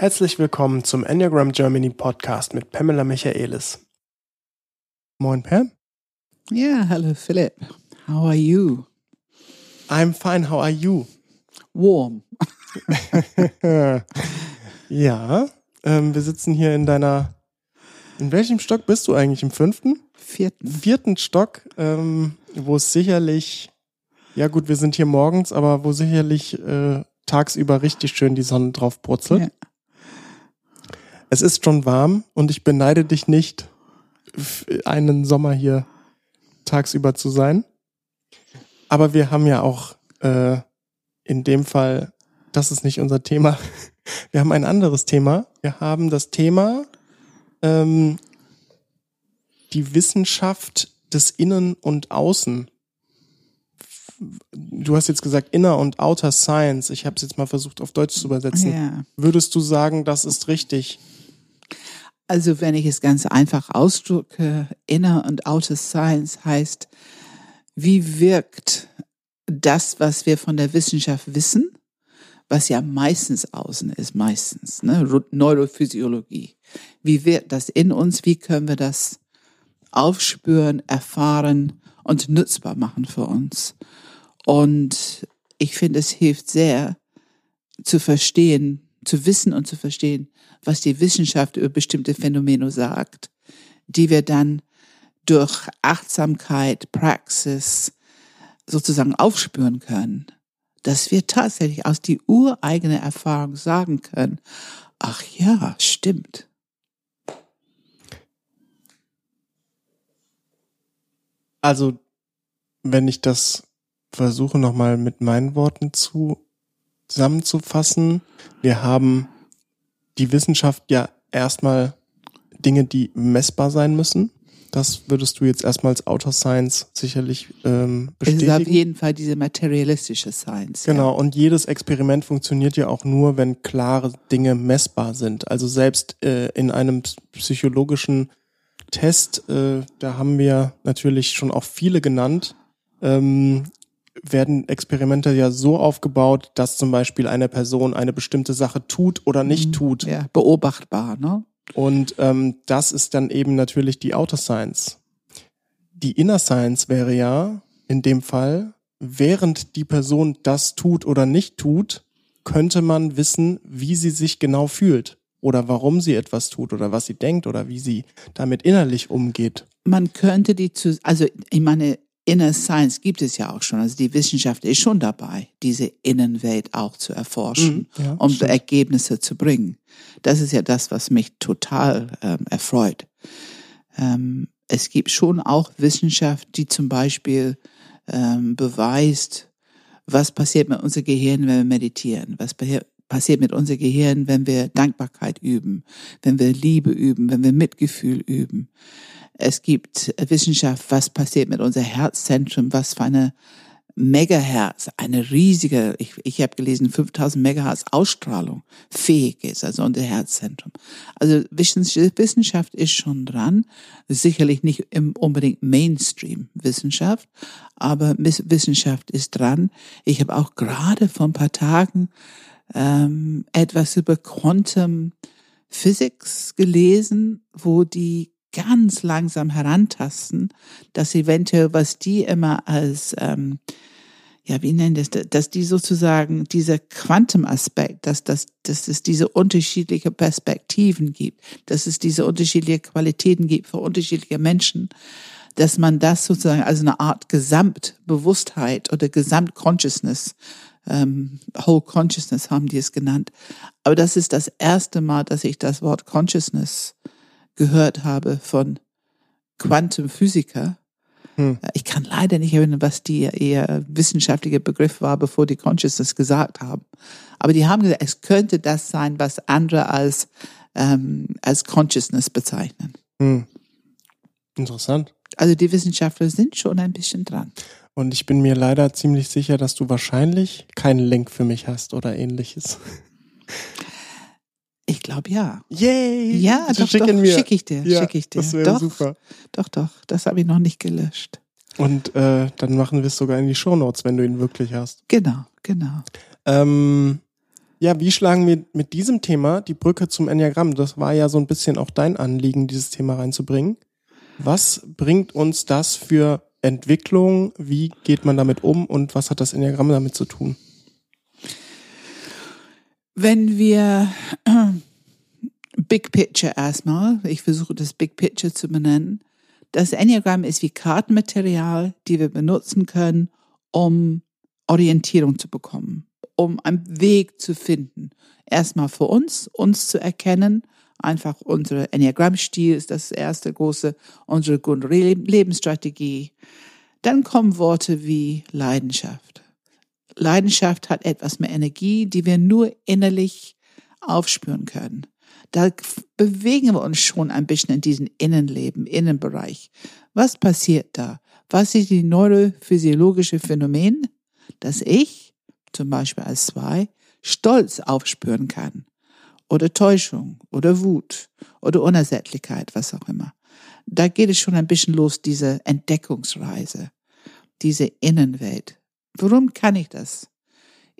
Herzlich willkommen zum Enneagram Germany Podcast mit Pamela Michaelis. Moin, Pam. Yeah, hello, Philip. How are you? I'm fine. How are you? Warm. ja, ähm, wir sitzen hier in deiner. In welchem Stock bist du eigentlich? Im fünften? Vierten. Vierten Stock, ähm, wo es sicherlich. Ja, gut, wir sind hier morgens, aber wo sicherlich äh, tagsüber richtig schön die Sonne drauf brutzelt. Ja. Es ist schon warm und ich beneide dich nicht, einen Sommer hier tagsüber zu sein. Aber wir haben ja auch äh, in dem Fall, das ist nicht unser Thema. Wir haben ein anderes Thema. Wir haben das Thema ähm, die Wissenschaft des Innen und Außen. Du hast jetzt gesagt Inner und Outer Science. Ich habe es jetzt mal versucht auf Deutsch zu übersetzen. Ja. Würdest du sagen, das ist richtig? Also wenn ich es ganz einfach ausdrücke, Inner und Outer Science heißt, wie wirkt das, was wir von der Wissenschaft wissen, was ja meistens außen ist, meistens, ne? Neurophysiologie. Wie wirkt das in uns? Wie können wir das aufspüren, erfahren und nutzbar machen für uns? Und ich finde, es hilft sehr zu verstehen, zu wissen und zu verstehen, was die Wissenschaft über bestimmte Phänomene sagt, die wir dann durch Achtsamkeit, Praxis sozusagen aufspüren können, dass wir tatsächlich aus die ureigene Erfahrung sagen können, ach ja, stimmt. Also, wenn ich das versuche nochmal mit meinen Worten zu zusammenzufassen, wir haben die Wissenschaft ja erstmal Dinge, die messbar sein müssen. Das würdest du jetzt erstmal als Outer Science sicherlich ähm, bestätigen. Es ist auf jeden Fall diese materialistische Science. Genau, und jedes Experiment funktioniert ja auch nur, wenn klare Dinge messbar sind. Also selbst äh, in einem psychologischen Test, äh, da haben wir natürlich schon auch viele genannt, ähm, werden Experimente ja so aufgebaut, dass zum Beispiel eine Person eine bestimmte Sache tut oder nicht Mhm. tut. Ja, beobachtbar, ne? Und ähm, das ist dann eben natürlich die Outer Science. Die Inner Science wäre ja in dem Fall, während die Person das tut oder nicht tut, könnte man wissen, wie sie sich genau fühlt oder warum sie etwas tut oder was sie denkt oder wie sie damit innerlich umgeht. Man könnte die zu, also ich meine, Inner Science gibt es ja auch schon. Also die Wissenschaft ist schon dabei, diese Innenwelt auch zu erforschen, Mhm, ja, um stimmt. Ergebnisse zu bringen. Das ist ja das, was mich total ähm, erfreut. Ähm, es gibt schon auch Wissenschaft, die zum Beispiel ähm, beweist, was passiert mit unserem Gehirn, wenn wir meditieren, was passiert passiert mit unserem Gehirn, wenn wir Dankbarkeit üben, wenn wir Liebe üben, wenn wir Mitgefühl üben. Es gibt Wissenschaft, was passiert mit unserem Herzzentrum, was für eine Megahertz, eine riesige, ich, ich habe gelesen, 5000 Megahertz Ausstrahlung fähig ist, also unser Herzzentrum. Also Wissens- Wissenschaft ist schon dran, sicherlich nicht im unbedingt Mainstream-Wissenschaft, aber Wissenschaft ist dran. Ich habe auch gerade vor ein paar Tagen ähm, etwas über Quantum Physics gelesen, wo die ganz langsam herantasten, dass eventuell, was die immer als, ähm, ja, wie nennen das, dass die sozusagen dieser Quantum-Aspekt, dass, dass, dass es diese unterschiedliche Perspektiven gibt, dass es diese unterschiedliche Qualitäten gibt für unterschiedliche Menschen, dass man das sozusagen als eine Art Gesamtbewusstheit oder Gesamtconsciousness ähm, Whole Consciousness haben die es genannt. Aber das ist das erste Mal, dass ich das Wort Consciousness gehört habe von Quantenphysiker. Hm. Ich kann leider nicht erinnern, was die eher wissenschaftliche Begriff war, bevor die Consciousness gesagt haben. Aber die haben gesagt, es könnte das sein, was andere als, ähm, als Consciousness bezeichnen. Hm. Interessant. Also die Wissenschaftler sind schon ein bisschen dran. Und ich bin mir leider ziemlich sicher, dass du wahrscheinlich keinen Link für mich hast oder ähnliches. Ich glaube ja. Yay! Ja, Bitte doch, schicken doch, mir. schicke ich dir, Ja, schicke ich dir. Das wäre doch, super. doch, doch, das habe ich noch nicht gelöscht. Und äh, dann machen wir es sogar in die Shownotes, wenn du ihn wirklich hast. Genau, genau. Ähm, Ja, wie schlagen wir mit diesem Thema die Brücke zum Enneagramm? Das war ja so ein bisschen auch dein Anliegen, dieses Thema reinzubringen. Was bringt uns das für Entwicklung? Wie geht man damit um und was hat das Enneagramm damit zu tun? Wenn wir Big Picture erstmal, ich versuche das Big Picture zu benennen, das Enneagramm ist wie Kartenmaterial, die wir benutzen können, um Orientierung zu bekommen, um einen Weg zu finden. Erstmal für uns, uns zu erkennen. Einfach unser Enneagramm-Stil ist das erste große, unsere Lebensstrategie. Dann kommen Worte wie Leidenschaft. Leidenschaft hat etwas mehr Energie, die wir nur innerlich aufspüren können. Da bewegen wir uns schon ein bisschen in diesen Innenleben, Innenbereich. Was passiert da? Was ist die neurophysiologische Phänomen, dass ich, zum Beispiel als zwei, Stolz aufspüren kann? Oder Täuschung oder Wut oder Unersättlichkeit, was auch immer. Da geht es schon ein bisschen los, diese Entdeckungsreise, diese Innenwelt. Warum kann ich das?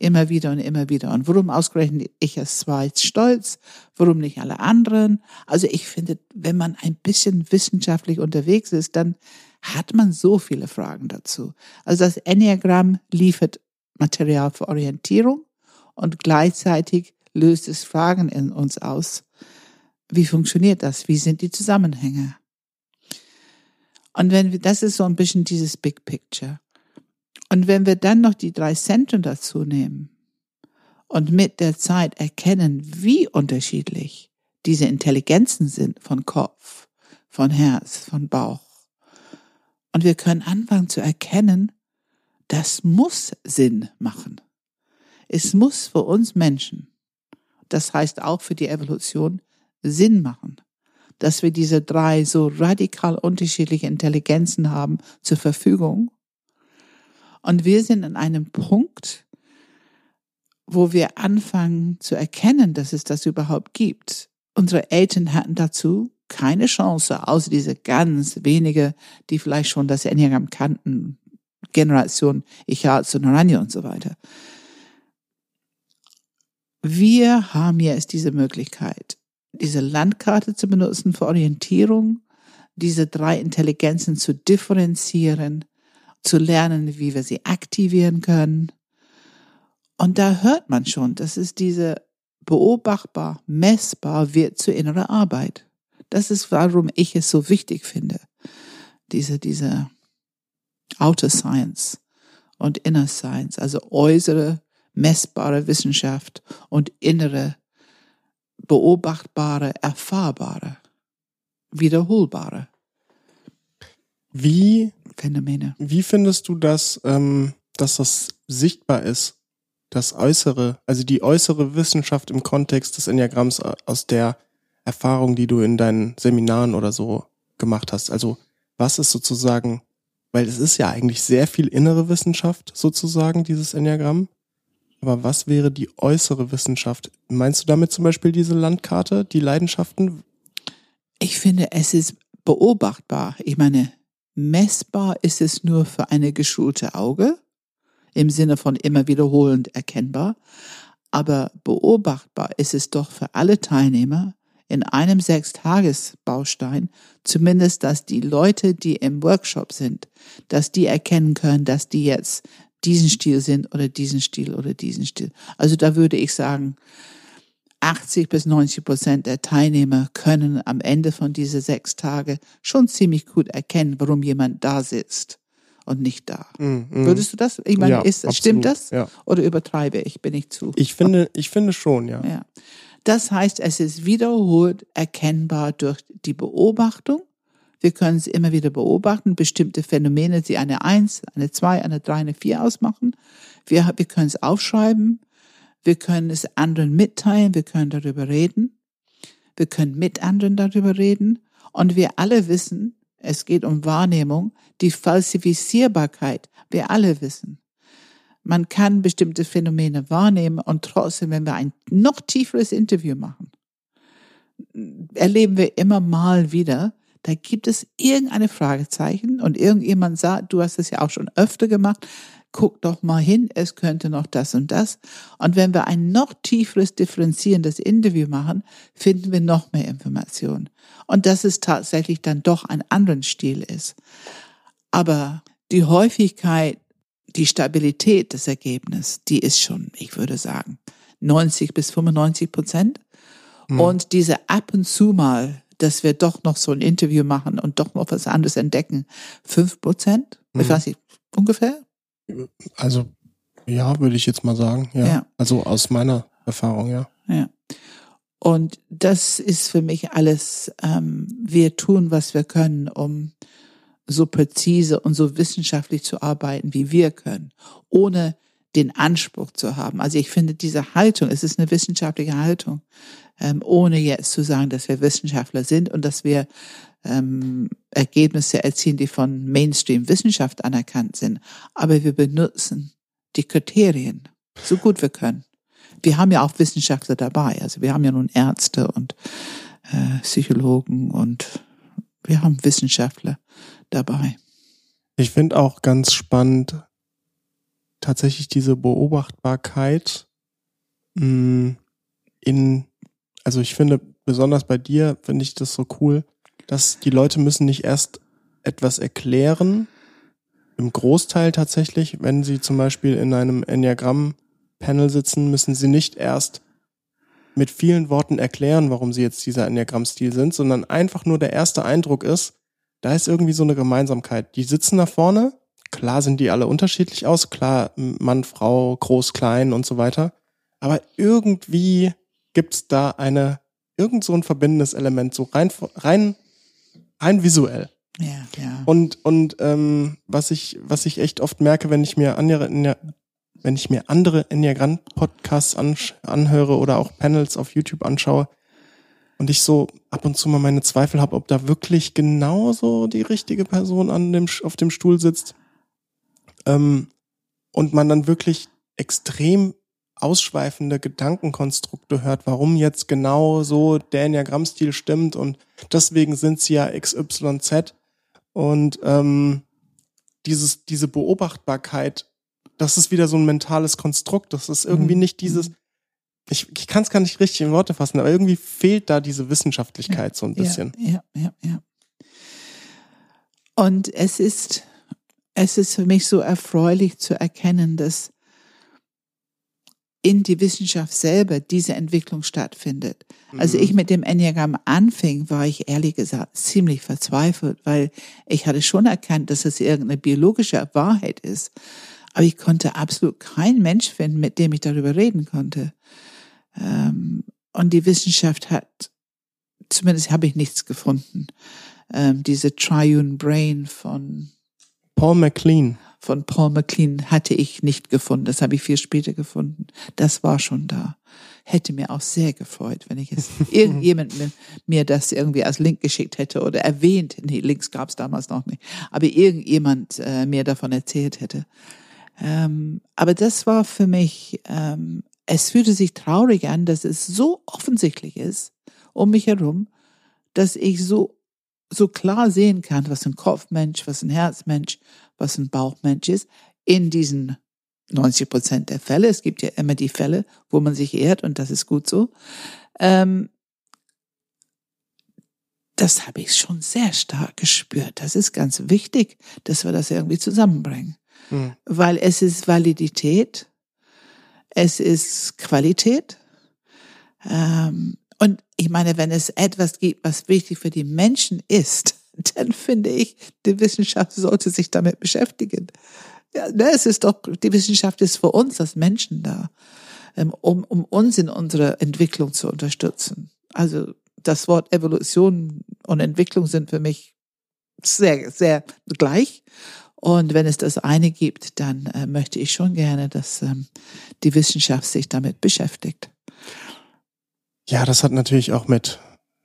immer wieder und immer wieder. Und warum ausgerechnet ich als zwei stolz? Warum nicht alle anderen? Also ich finde, wenn man ein bisschen wissenschaftlich unterwegs ist, dann hat man so viele Fragen dazu. Also das Enneagramm liefert Material für Orientierung und gleichzeitig löst es Fragen in uns aus. Wie funktioniert das? Wie sind die Zusammenhänge? Und wenn wir, das ist so ein bisschen dieses Big Picture. Und wenn wir dann noch die drei Zentren dazu nehmen und mit der Zeit erkennen, wie unterschiedlich diese Intelligenzen sind von Kopf, von Herz, von Bauch, und wir können anfangen zu erkennen, das muss Sinn machen. Es muss für uns Menschen, das heißt auch für die Evolution, Sinn machen, dass wir diese drei so radikal unterschiedliche Intelligenzen haben zur Verfügung und wir sind an einem Punkt, wo wir anfangen zu erkennen, dass es das überhaupt gibt. Unsere Eltern hatten dazu keine Chance, außer diese ganz wenige, die vielleicht schon das Enneagramm kannten, Generation Ichatz und Naranja und so weiter. Wir haben jetzt diese Möglichkeit, diese Landkarte zu benutzen für Orientierung, diese drei Intelligenzen zu differenzieren zu lernen, wie wir sie aktivieren können. Und da hört man schon, das ist diese beobachtbar, messbar wird zu innerer Arbeit. Das ist, warum ich es so wichtig finde. Diese, diese Outer Science und Inner Science, also äußere, messbare Wissenschaft und innere, beobachtbare, erfahrbare, wiederholbare. Wie Phänomene. Wie findest du das, ähm, dass das sichtbar ist? Das Äußere, also die äußere Wissenschaft im Kontext des Enneagramms aus der Erfahrung, die du in deinen Seminaren oder so gemacht hast. Also was ist sozusagen, weil es ist ja eigentlich sehr viel innere Wissenschaft sozusagen, dieses Enneagramm. Aber was wäre die äußere Wissenschaft? Meinst du damit zum Beispiel diese Landkarte, die Leidenschaften? Ich finde, es ist beobachtbar. Ich meine, Messbar ist es nur für eine geschulte Auge, im Sinne von immer wiederholend erkennbar, aber beobachtbar ist es doch für alle Teilnehmer in einem Sechstagesbaustein, zumindest, dass die Leute, die im Workshop sind, dass die erkennen können, dass die jetzt diesen Stil sind oder diesen Stil oder diesen Stil. Also da würde ich sagen, 80 bis 90 Prozent der Teilnehmer können am Ende von diese sechs Tage schon ziemlich gut erkennen, warum jemand da sitzt und nicht da. Mm, mm. Würdest du das? Ich meine, ja, ist, stimmt das? Ja. Oder übertreibe ich? Bin ich zu? Ich finde, ich finde schon, ja. ja. Das heißt, es ist wiederholt erkennbar durch die Beobachtung. Wir können es immer wieder beobachten, bestimmte Phänomene, die eine Eins, eine Zwei, eine Drei, eine Vier ausmachen. Wir, wir können es aufschreiben wir können es anderen mitteilen, wir können darüber reden, wir können mit anderen darüber reden. Und wir alle wissen, es geht um Wahrnehmung, die Falsifizierbarkeit, wir alle wissen. Man kann bestimmte Phänomene wahrnehmen und trotzdem, wenn wir ein noch tieferes Interview machen, erleben wir immer mal wieder, da gibt es irgendeine Fragezeichen und irgendjemand sagt, du hast es ja auch schon öfter gemacht, guck doch mal hin, es könnte noch das und das. Und wenn wir ein noch tieferes differenzierendes Interview machen, finden wir noch mehr Informationen. Und dass es tatsächlich dann doch ein anderen Stil ist. Aber die Häufigkeit, die Stabilität des Ergebnisses, die ist schon, ich würde sagen, 90 bis 95 Prozent. Mhm. Und diese ab und zu mal, dass wir doch noch so ein Interview machen und doch noch was anderes entdecken, fünf Prozent? Mhm. Ich weiß nicht, ungefähr? Also, ja, würde ich jetzt mal sagen. Ja. ja. Also aus meiner Erfahrung, ja. Ja. Und das ist für mich alles, ähm, wir tun, was wir können, um so präzise und so wissenschaftlich zu arbeiten, wie wir können, ohne den Anspruch zu haben. Also ich finde diese Haltung, es ist eine wissenschaftliche Haltung, ähm, ohne jetzt zu sagen, dass wir Wissenschaftler sind und dass wir ähm, Ergebnisse erzielen, die von Mainstream-Wissenschaft anerkannt sind. Aber wir benutzen die Kriterien so gut wir können. Wir haben ja auch Wissenschaftler dabei. Also wir haben ja nun Ärzte und äh, Psychologen und wir haben Wissenschaftler dabei. Ich finde auch ganz spannend tatsächlich diese Beobachtbarkeit mh, mm, in, also ich finde besonders bei dir finde ich das so cool, dass die Leute müssen nicht erst etwas erklären, im Großteil tatsächlich, wenn sie zum Beispiel in einem Enneagramm-Panel sitzen, müssen sie nicht erst mit vielen Worten erklären, warum sie jetzt dieser Enneagramm-Stil sind, sondern einfach nur der erste Eindruck ist, da ist irgendwie so eine Gemeinsamkeit. Die sitzen da vorne, klar sind die alle unterschiedlich aus, klar Mann, Frau, groß, klein und so weiter, aber irgendwie gibt's da eine, irgend so ein verbindendes Element, so rein, rein, rein visuell. Ja, ja. Und, und ähm, was ich, was ich echt oft merke, wenn ich mir andere, wenn ich mir andere Enneagramm-Podcasts anhöre oder auch Panels auf YouTube anschaue, und ich so ab und zu mal meine Zweifel habe, ob da wirklich genauso die richtige Person an dem, auf dem Stuhl sitzt. Ähm, und man dann wirklich extrem ausschweifende Gedankenkonstrukte hört, warum jetzt genau so der Enneagramm-Stil stimmt und deswegen sind sie ja XYZ. Und ähm, dieses, diese Beobachtbarkeit, das ist wieder so ein mentales Konstrukt. Das ist irgendwie mhm. nicht dieses, ich, ich kann es gar nicht richtig in Worte fassen, aber irgendwie fehlt da diese Wissenschaftlichkeit so ein bisschen. Ja, ja, ja. Und es ist, es ist für mich so erfreulich zu erkennen, dass in die Wissenschaft selber diese Entwicklung stattfindet. Also mhm. ich mit dem Enneagramm anfing, war ich ehrlich gesagt ziemlich verzweifelt, weil ich hatte schon erkannt, dass es irgendeine biologische Wahrheit ist. Aber ich konnte absolut keinen Mensch finden, mit dem ich darüber reden konnte. Ähm, und die Wissenschaft hat, zumindest habe ich nichts gefunden. Ähm, diese Triune Brain von Paul McLean. Von Paul McLean hatte ich nicht gefunden. Das habe ich viel später gefunden. Das war schon da. Hätte mir auch sehr gefreut, wenn ich es irgendjemand mir das irgendwie als Link geschickt hätte oder erwähnt. Nee, Links gab es damals noch nicht. Aber irgendjemand äh, mir davon erzählt hätte. Ähm, aber das war für mich ähm, es fühlte sich traurig an, dass es so offensichtlich ist um mich herum, dass ich so, so klar sehen kann, was ein Kopfmensch, was ein Herzmensch, was ein Bauchmensch ist, in diesen 90 Prozent der Fälle. Es gibt ja immer die Fälle, wo man sich ehrt und das ist gut so. Ähm, das habe ich schon sehr stark gespürt. Das ist ganz wichtig, dass wir das irgendwie zusammenbringen. Hm. Weil es ist Validität es ist Qualität. Ähm, ich meine, wenn es etwas gibt, was wichtig für die Menschen ist, dann finde ich, die Wissenschaft sollte sich damit beschäftigen. Ja, ne, es ist doch, die Wissenschaft ist für uns als Menschen da, ähm, um, um uns in unserer Entwicklung zu unterstützen. Also das Wort Evolution und Entwicklung sind für mich sehr, sehr gleich. Und wenn es das eine gibt, dann äh, möchte ich schon gerne, dass ähm, die Wissenschaft sich damit beschäftigt. Ja, das hat natürlich auch mit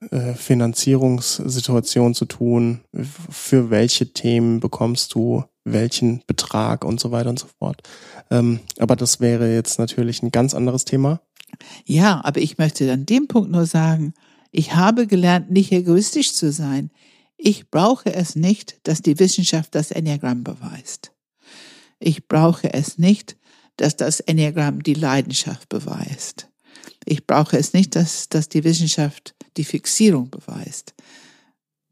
äh, Finanzierungssituation zu tun. Für welche Themen bekommst du welchen Betrag und so weiter und so fort. Ähm, aber das wäre jetzt natürlich ein ganz anderes Thema. Ja, aber ich möchte an dem Punkt nur sagen, ich habe gelernt, nicht egoistisch zu sein. Ich brauche es nicht, dass die Wissenschaft das Enneagramm beweist. Ich brauche es nicht, dass das Enneagramm die Leidenschaft beweist. Ich brauche es nicht, dass, dass die Wissenschaft die Fixierung beweist.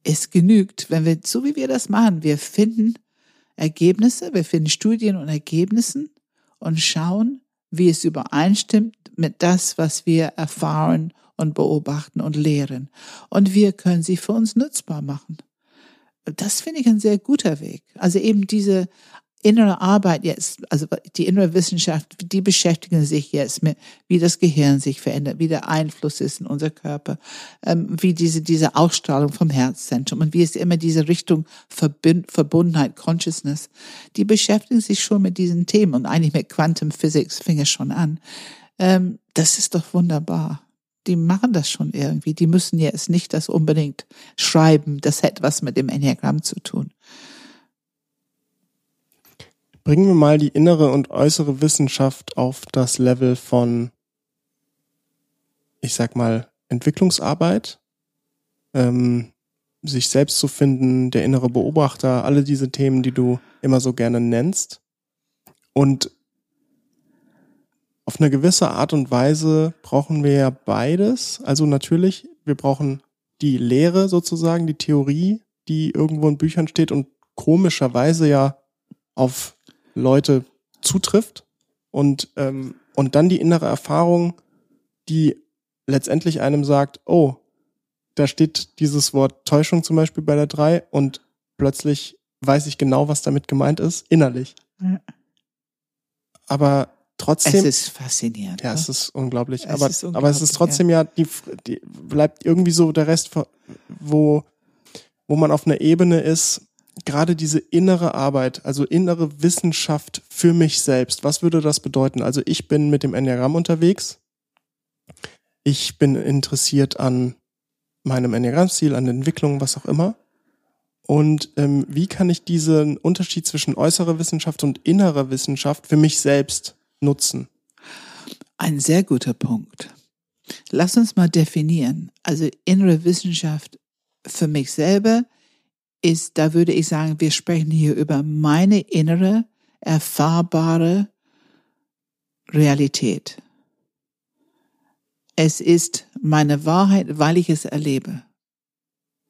Es genügt, wenn wir, so wie wir das machen, wir finden Ergebnisse, wir finden Studien und Ergebnissen und schauen, wie es übereinstimmt mit das, was wir erfahren und beobachten und lehren. Und wir können sie für uns nutzbar machen. Das finde ich ein sehr guter Weg. Also eben diese innere Arbeit jetzt, also die innere Wissenschaft, die beschäftigen sich jetzt mit, wie das Gehirn sich verändert, wie der Einfluss ist in unser Körper, ähm, wie diese, diese Ausstrahlung vom Herzzentrum und wie es immer diese Richtung Verbind, Verbundenheit, Consciousness, die beschäftigen sich schon mit diesen Themen und eigentlich mit Quantum Physics fing es schon an. Ähm, das ist doch wunderbar die machen das schon irgendwie. Die müssen jetzt nicht das unbedingt schreiben. Das hätte was mit dem Enneagramm zu tun. Bringen wir mal die innere und äußere Wissenschaft auf das Level von, ich sag mal, Entwicklungsarbeit, ähm, sich selbst zu finden, der innere Beobachter, alle diese Themen, die du immer so gerne nennst. Und auf eine gewisse Art und Weise brauchen wir ja beides. Also natürlich, wir brauchen die Lehre sozusagen, die Theorie, die irgendwo in Büchern steht und komischerweise ja auf Leute zutrifft und, ähm, und dann die innere Erfahrung, die letztendlich einem sagt, oh, da steht dieses Wort Täuschung zum Beispiel bei der drei und plötzlich weiß ich genau, was damit gemeint ist, innerlich. Ja. Aber trotzdem. Es ist faszinierend. Ja, ne? es ist unglaublich. Es aber, ist unglaublich, aber es ist trotzdem ja, ja die, die bleibt irgendwie so der Rest, wo, wo man auf einer Ebene ist, gerade diese innere Arbeit, also innere Wissenschaft für mich selbst, was würde das bedeuten? Also ich bin mit dem Enneagramm unterwegs. Ich bin interessiert an meinem Enneagrammstil, an der Entwicklung, was auch immer. Und ähm, wie kann ich diesen Unterschied zwischen äußerer Wissenschaft und innerer Wissenschaft für mich selbst nutzen? Ein sehr guter Punkt. Lass uns mal definieren. Also innere Wissenschaft für mich selber ist, da würde ich sagen, wir sprechen hier über meine innere, erfahrbare Realität. Es ist meine Wahrheit, weil ich es erlebe.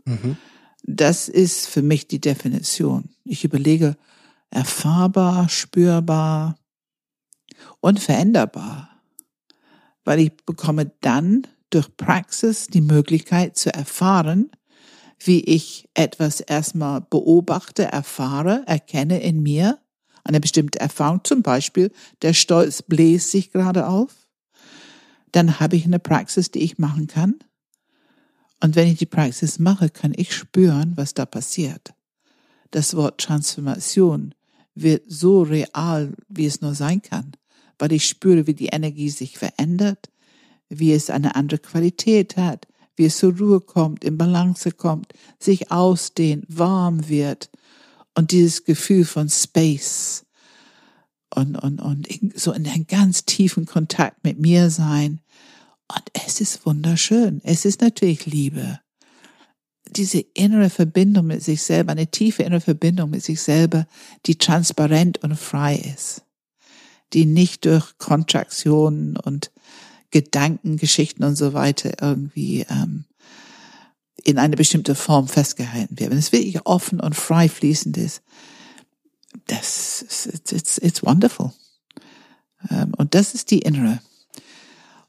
Mhm. Das ist für mich die Definition. Ich überlege, erfahrbar, spürbar und veränderbar, weil ich bekomme dann durch Praxis die Möglichkeit zu erfahren, wie ich etwas erstmal beobachte, erfahre, erkenne in mir, eine bestimmte Erfahrung, zum Beispiel der Stolz bläst sich gerade auf, dann habe ich eine Praxis, die ich machen kann. Und wenn ich die Praxis mache, kann ich spüren, was da passiert. Das Wort Transformation wird so real, wie es nur sein kann, weil ich spüre, wie die Energie sich verändert, wie es eine andere Qualität hat, wie es zur Ruhe kommt, in Balance kommt, sich ausdehnt, warm wird und dieses Gefühl von Space und, und, und so in einem ganz tiefen Kontakt mit mir sein. Und es ist wunderschön. Es ist natürlich Liebe. Diese innere Verbindung mit sich selber, eine tiefe innere Verbindung mit sich selber, die transparent und frei ist, die nicht durch Kontraktionen und Gedanken, Geschichten und so weiter irgendwie ähm, in eine bestimmte Form festgehalten wird. Wenn es wirklich offen und frei fließend ist, das ist, it's, it's wonderful. Ähm, und das ist die innere.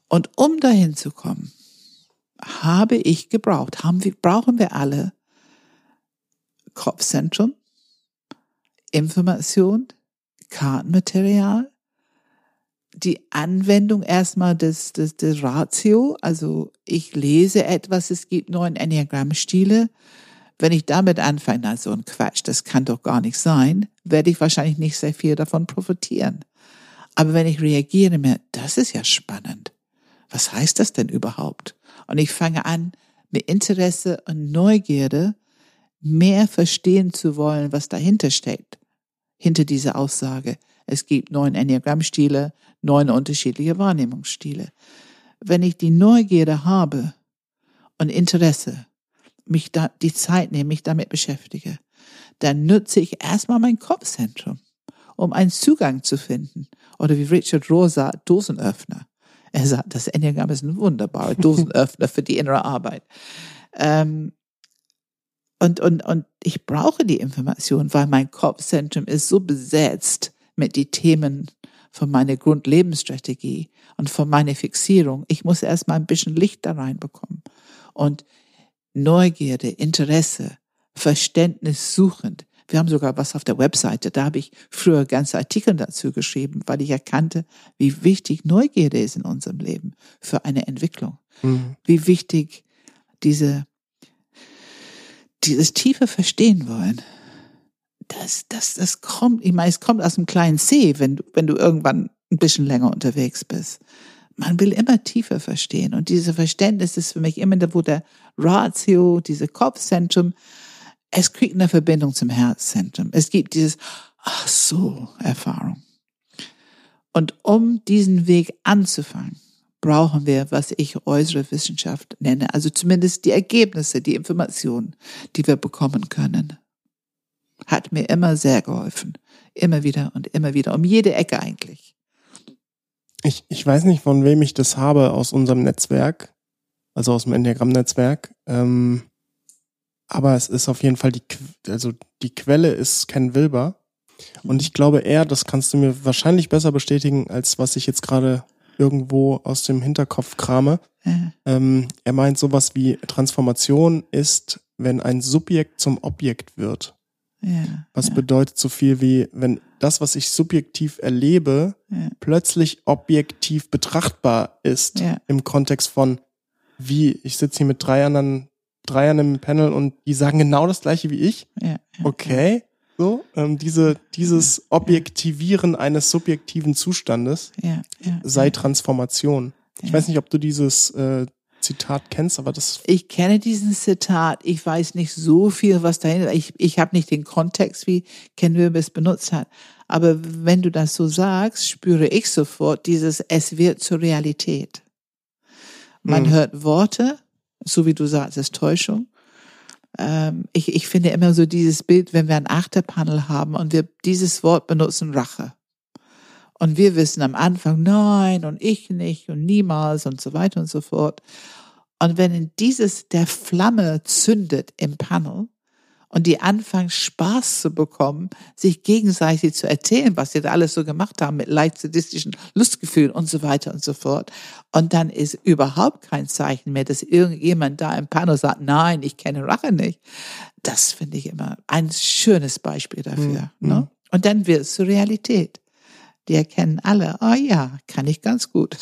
Und um dahin zu kommen, habe ich gebraucht, haben wir, brauchen wir alle Kopfzentrum, Information, Kartenmaterial, die Anwendung erstmal des, des, des Ratio, also ich lese etwas, es gibt neun Enneagrammstile. Wenn ich damit anfange, na so ein Quatsch, das kann doch gar nicht sein, werde ich wahrscheinlich nicht sehr viel davon profitieren. Aber wenn ich reagiere mir, das ist ja spannend. Was heißt das denn überhaupt? Und ich fange an, mit Interesse und Neugierde mehr verstehen zu wollen, was dahinter steckt, hinter dieser Aussage. Es gibt neun Enneagrammstile, neun unterschiedliche Wahrnehmungsstile. Wenn ich die Neugierde habe und Interesse, mich da, die Zeit nehme, mich damit beschäftige, dann nutze ich erstmal mein Kopfzentrum um einen Zugang zu finden. Oder wie Richard Rohr sagt, Dosenöffner. Er sagt, das Enneagramm ist ein wunderbarer Dosenöffner für die innere Arbeit. Ähm, und, und, und ich brauche die Information, weil mein Kopfzentrum ist so besetzt mit den Themen von meiner Grundlebensstrategie und von meiner Fixierung. Ich muss erstmal ein bisschen Licht da reinbekommen. Und Neugierde, Interesse, Verständnis suchend. Wir haben sogar was auf der Webseite, da habe ich früher ganze Artikel dazu geschrieben, weil ich erkannte, wie wichtig Neugierde ist in unserem Leben für eine Entwicklung. Mhm. Wie wichtig diese dieses tiefe Verstehen wollen, das, das, das kommt, ich meine, es kommt aus einem kleinen C, wenn du, wenn du irgendwann ein bisschen länger unterwegs bist. Man will immer tiefer verstehen. Und dieses Verständnis ist für mich immer wo der Ratio, diese Kopfzentrum, es kriegt eine Verbindung zum Herzzentrum. Es gibt dieses, ach so, Erfahrung. Und um diesen Weg anzufangen, brauchen wir, was ich äußere Wissenschaft nenne, also zumindest die Ergebnisse, die Informationen, die wir bekommen können. Hat mir immer sehr geholfen. Immer wieder und immer wieder, um jede Ecke eigentlich. Ich, ich weiß nicht, von wem ich das habe aus unserem Netzwerk, also aus dem Enneagramm-Netzwerk. Ähm, aber es ist auf jeden Fall die, also die Quelle ist Ken Wilber. Und ich glaube eher, das kannst du mir wahrscheinlich besser bestätigen, als was ich jetzt gerade irgendwo aus dem Hinterkopf krame. Ähm, er meint sowas wie Transformation ist, wenn ein Subjekt zum Objekt wird. Ja, was ja. bedeutet so viel wie, wenn das, was ich subjektiv erlebe, ja. plötzlich objektiv betrachtbar ist im Kontext von, wie, ich sitze hier mit drei anderen, drei im Panel und die sagen genau das gleiche wie ich. okay. So, ähm, diese, dieses Objektivieren eines subjektiven Zustandes sei Transformation. Ich weiß nicht, ob du dieses äh, Zitat kennst, aber das. Ich kenne diesen Zitat. Ich weiß nicht so viel, was dahinter. Ich, ich habe nicht den Kontext, wie Ken Wilber es benutzt hat. Aber wenn du das so sagst, spüre ich sofort dieses Es wird zur Realität. Man hm. hört Worte, so wie du sagst, ist Täuschung ähm, ich, ich finde immer so dieses Bild, wenn wir ein Achterpanel haben und wir dieses Wort benutzen, Rache. Und wir wissen am Anfang, nein, und ich nicht und niemals und so weiter und so fort. Und wenn in dieses der Flamme zündet im Panel, und die anfangen Spaß zu bekommen, sich gegenseitig zu erzählen, was sie da alles so gemacht haben mit leicht sadistischen Lustgefühlen und so weiter und so fort. Und dann ist überhaupt kein Zeichen mehr, dass irgendjemand da im Panel sagt, nein, ich kenne Rache nicht. Das finde ich immer ein schönes Beispiel dafür. Mhm. Ne? Und dann wird es zur Realität. Die erkennen alle, oh ja, kann ich ganz gut.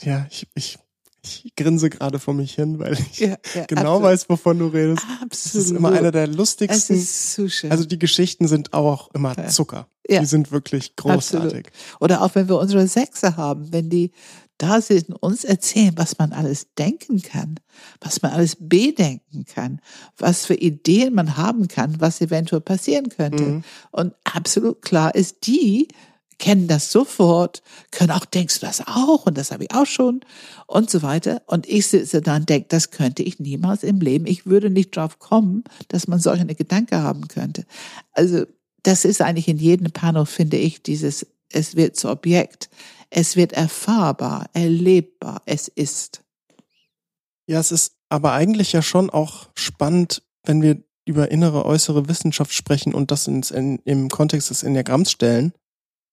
ja, ich, ich ich grinse gerade vor mich hin, weil ich ja, ja, genau absolut. weiß, wovon du redest. Absolut. Das ist immer einer der lustigsten. Es ist so schön. Also die Geschichten sind auch immer Zucker. Ja. Die sind wirklich großartig. Absolut. Oder auch wenn wir unsere Sechse haben, wenn die da sind, uns erzählen, was man alles denken kann, was man alles bedenken kann, was für Ideen man haben kann, was eventuell passieren könnte. Mhm. Und absolut klar ist die, kennen das sofort, können auch, denkst du das auch und das habe ich auch schon und so weiter. Und ich sitze da und denke, das könnte ich niemals im Leben. Ich würde nicht drauf kommen, dass man solch eine Gedanke haben könnte. Also das ist eigentlich in jedem Panel, finde ich, dieses, es wird zu Objekt, es wird erfahrbar, erlebbar, es ist. Ja, es ist aber eigentlich ja schon auch spannend, wenn wir über innere, äußere Wissenschaft sprechen und das ins, in, im Kontext des Enneagramms stellen,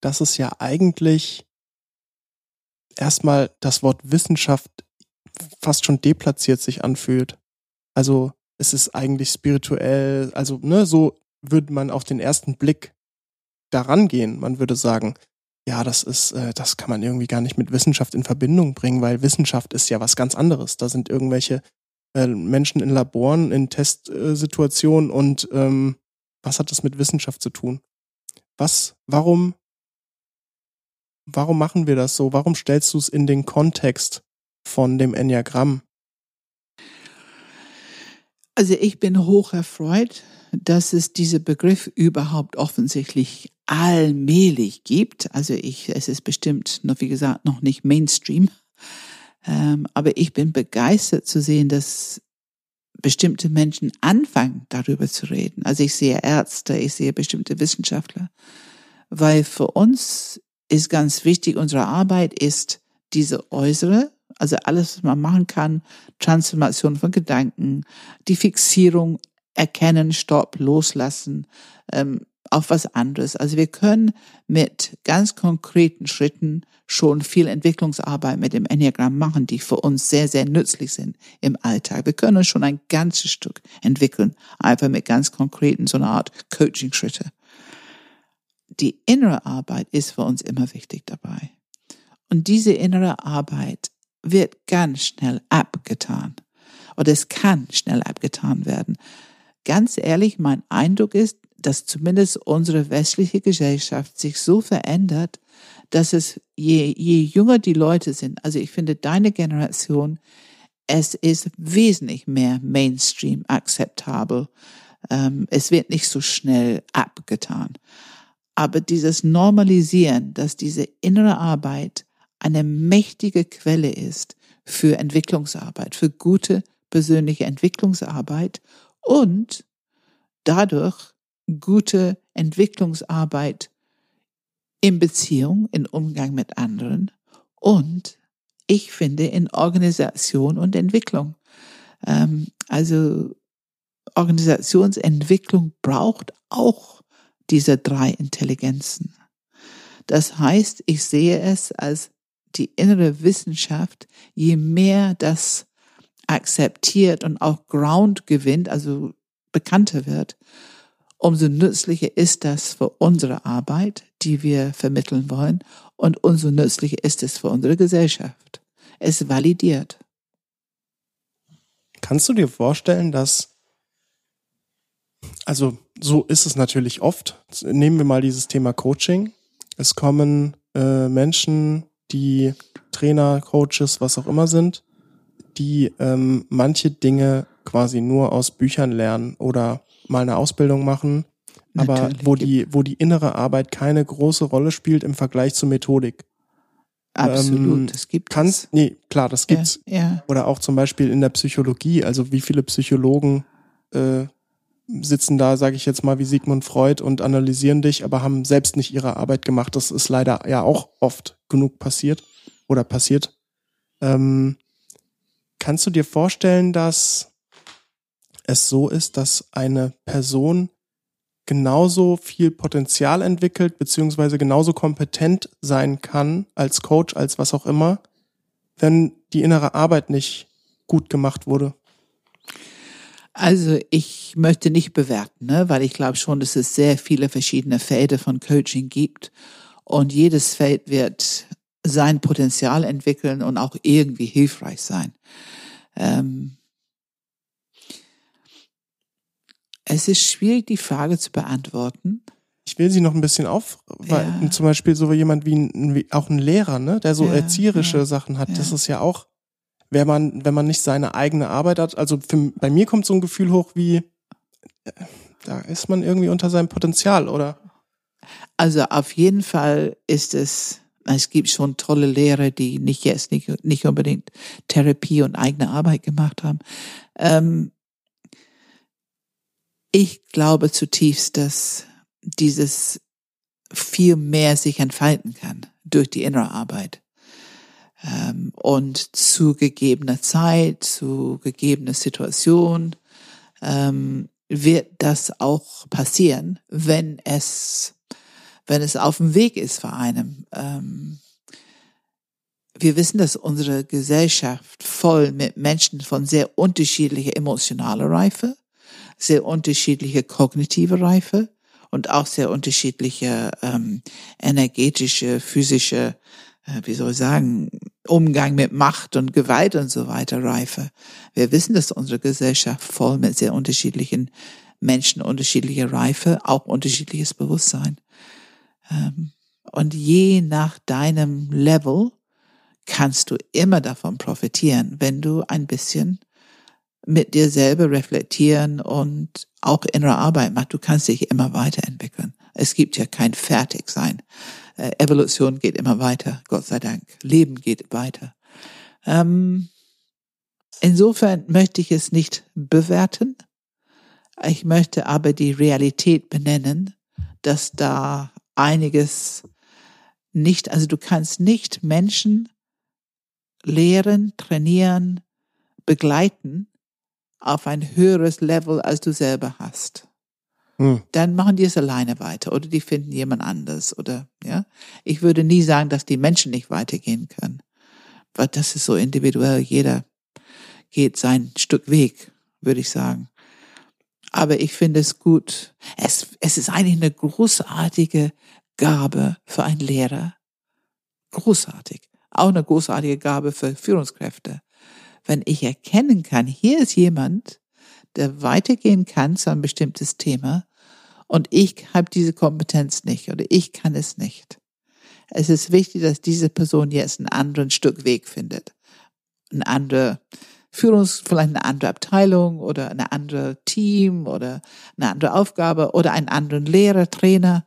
dass es ja eigentlich erstmal das Wort Wissenschaft fast schon deplatziert sich anfühlt. Also es ist eigentlich spirituell, also ne, so würde man auf den ersten Blick daran gehen. Man würde sagen, ja, das ist, äh, das kann man irgendwie gar nicht mit Wissenschaft in Verbindung bringen, weil Wissenschaft ist ja was ganz anderes. Da sind irgendwelche äh, Menschen in Laboren, in Testsituationen und ähm, was hat das mit Wissenschaft zu tun? Was, warum warum machen wir das so? Warum stellst du es in den Kontext von dem Enneagramm? Also ich bin hoch erfreut, dass es diese Begriff überhaupt offensichtlich allmählich gibt. Also ich, es ist bestimmt noch, wie gesagt, noch nicht Mainstream. Ähm, aber ich bin begeistert zu sehen, dass bestimmte Menschen anfangen, darüber zu reden. Also ich sehe Ärzte, ich sehe bestimmte Wissenschaftler, weil für uns ist ganz wichtig, unsere Arbeit ist diese äußere, also alles, was man machen kann, Transformation von Gedanken, die Fixierung, erkennen, stopp, loslassen, ähm, auf was anderes. Also wir können mit ganz konkreten Schritten schon viel Entwicklungsarbeit mit dem Enneagramm machen, die für uns sehr, sehr nützlich sind im Alltag. Wir können uns schon ein ganzes Stück entwickeln, einfach mit ganz konkreten, so einer Art Coaching-Schritte. Die innere Arbeit ist für uns immer wichtig dabei. Und diese innere Arbeit wird ganz schnell abgetan. Oder es kann schnell abgetan werden. Ganz ehrlich, mein Eindruck ist, dass zumindest unsere westliche Gesellschaft sich so verändert, dass es je, je jünger die Leute sind, also ich finde deine Generation, es ist wesentlich mehr Mainstream akzeptabel. Ähm, es wird nicht so schnell abgetan. Aber dieses Normalisieren, dass diese innere Arbeit eine mächtige Quelle ist für Entwicklungsarbeit, für gute persönliche Entwicklungsarbeit und dadurch gute Entwicklungsarbeit in Beziehung, in Umgang mit anderen und ich finde in Organisation und Entwicklung. Ähm, also Organisationsentwicklung braucht auch diese drei Intelligenzen. Das heißt, ich sehe es als die innere Wissenschaft, je mehr das akzeptiert und auch Ground gewinnt, also bekannter wird, umso nützlicher ist das für unsere Arbeit, die wir vermitteln wollen, und umso nützlicher ist es für unsere Gesellschaft. Es validiert. Kannst du dir vorstellen, dass, also so ist es natürlich oft, nehmen wir mal dieses Thema Coaching. Es kommen äh, Menschen, die Trainer, Coaches, was auch immer sind, die ähm, manche Dinge quasi nur aus Büchern lernen oder mal eine Ausbildung machen, aber Natürlich. wo die, wo die innere Arbeit keine große Rolle spielt im Vergleich zur Methodik. Absolut, ähm, das gibt kannst, es. Nee, klar, das gibt's. Ja, ja. Oder auch zum Beispiel in der Psychologie, also wie viele Psychologen äh, sitzen da, sage ich jetzt mal, wie Sigmund Freud und analysieren dich, aber haben selbst nicht ihre Arbeit gemacht. Das ist leider ja auch oft genug passiert oder passiert. Ähm, kannst du dir vorstellen, dass es so ist, dass eine Person genauso viel Potenzial entwickelt, beziehungsweise genauso kompetent sein kann als Coach, als was auch immer, wenn die innere Arbeit nicht gut gemacht wurde? Also ich möchte nicht bewerten, ne? weil ich glaube schon, dass es sehr viele verschiedene Felder von Coaching gibt und jedes Feld wird sein Potenzial entwickeln und auch irgendwie hilfreich sein. Ähm, Es ist schwierig, die Frage zu beantworten. Ich will sie noch ein bisschen auf, weil ja. zum Beispiel so jemand wie, ein, wie auch ein Lehrer, ne, der so ja, erzieherische ja, Sachen hat, das ist ja auch, wenn man, wenn man nicht seine eigene Arbeit hat, also für, bei mir kommt so ein Gefühl hoch wie, äh, da ist man irgendwie unter seinem Potenzial, oder? Also auf jeden Fall ist es, es gibt schon tolle Lehrer, die nicht jetzt nicht, nicht unbedingt Therapie und eigene Arbeit gemacht haben. Ähm, ich glaube zutiefst, dass dieses viel mehr sich entfalten kann durch die innere Arbeit. Ähm, und zu gegebener Zeit, zu gegebener Situation ähm, wird das auch passieren, wenn es, wenn es auf dem Weg ist für einem. Ähm, wir wissen, dass unsere Gesellschaft voll mit Menschen von sehr unterschiedlicher emotionaler Reife sehr unterschiedliche kognitive Reife und auch sehr unterschiedliche ähm, energetische, physische, äh, wie soll ich sagen, Umgang mit Macht und Gewalt und so weiter Reife. Wir wissen, dass unsere Gesellschaft voll mit sehr unterschiedlichen Menschen, unterschiedliche Reife, auch unterschiedliches Bewusstsein. Ähm, und je nach deinem Level kannst du immer davon profitieren, wenn du ein bisschen mit dir selber reflektieren und auch innere Arbeit machst. Du kannst dich immer weiterentwickeln. Es gibt ja kein Fertigsein. Äh, Evolution geht immer weiter, Gott sei Dank. Leben geht weiter. Ähm, insofern möchte ich es nicht bewerten. Ich möchte aber die Realität benennen, dass da einiges nicht, also du kannst nicht Menschen lehren, trainieren, begleiten auf ein höheres Level, als du selber hast. Hm. Dann machen die es alleine weiter oder die finden jemand anders oder, ja. Ich würde nie sagen, dass die Menschen nicht weitergehen können. Weil das ist so individuell. Jeder geht sein Stück Weg, würde ich sagen. Aber ich finde es gut. Es, es ist eigentlich eine großartige Gabe für einen Lehrer. Großartig. Auch eine großartige Gabe für Führungskräfte. Wenn ich erkennen kann, hier ist jemand, der weitergehen kann zu einem bestimmtes Thema und ich habe diese Kompetenz nicht oder ich kann es nicht. Es ist wichtig, dass diese Person jetzt einen anderen Stück Weg findet. Ein andere Führungs, vielleicht eine andere Abteilung oder eine andere Team oder eine andere Aufgabe oder einen anderen Lehrer, Trainer.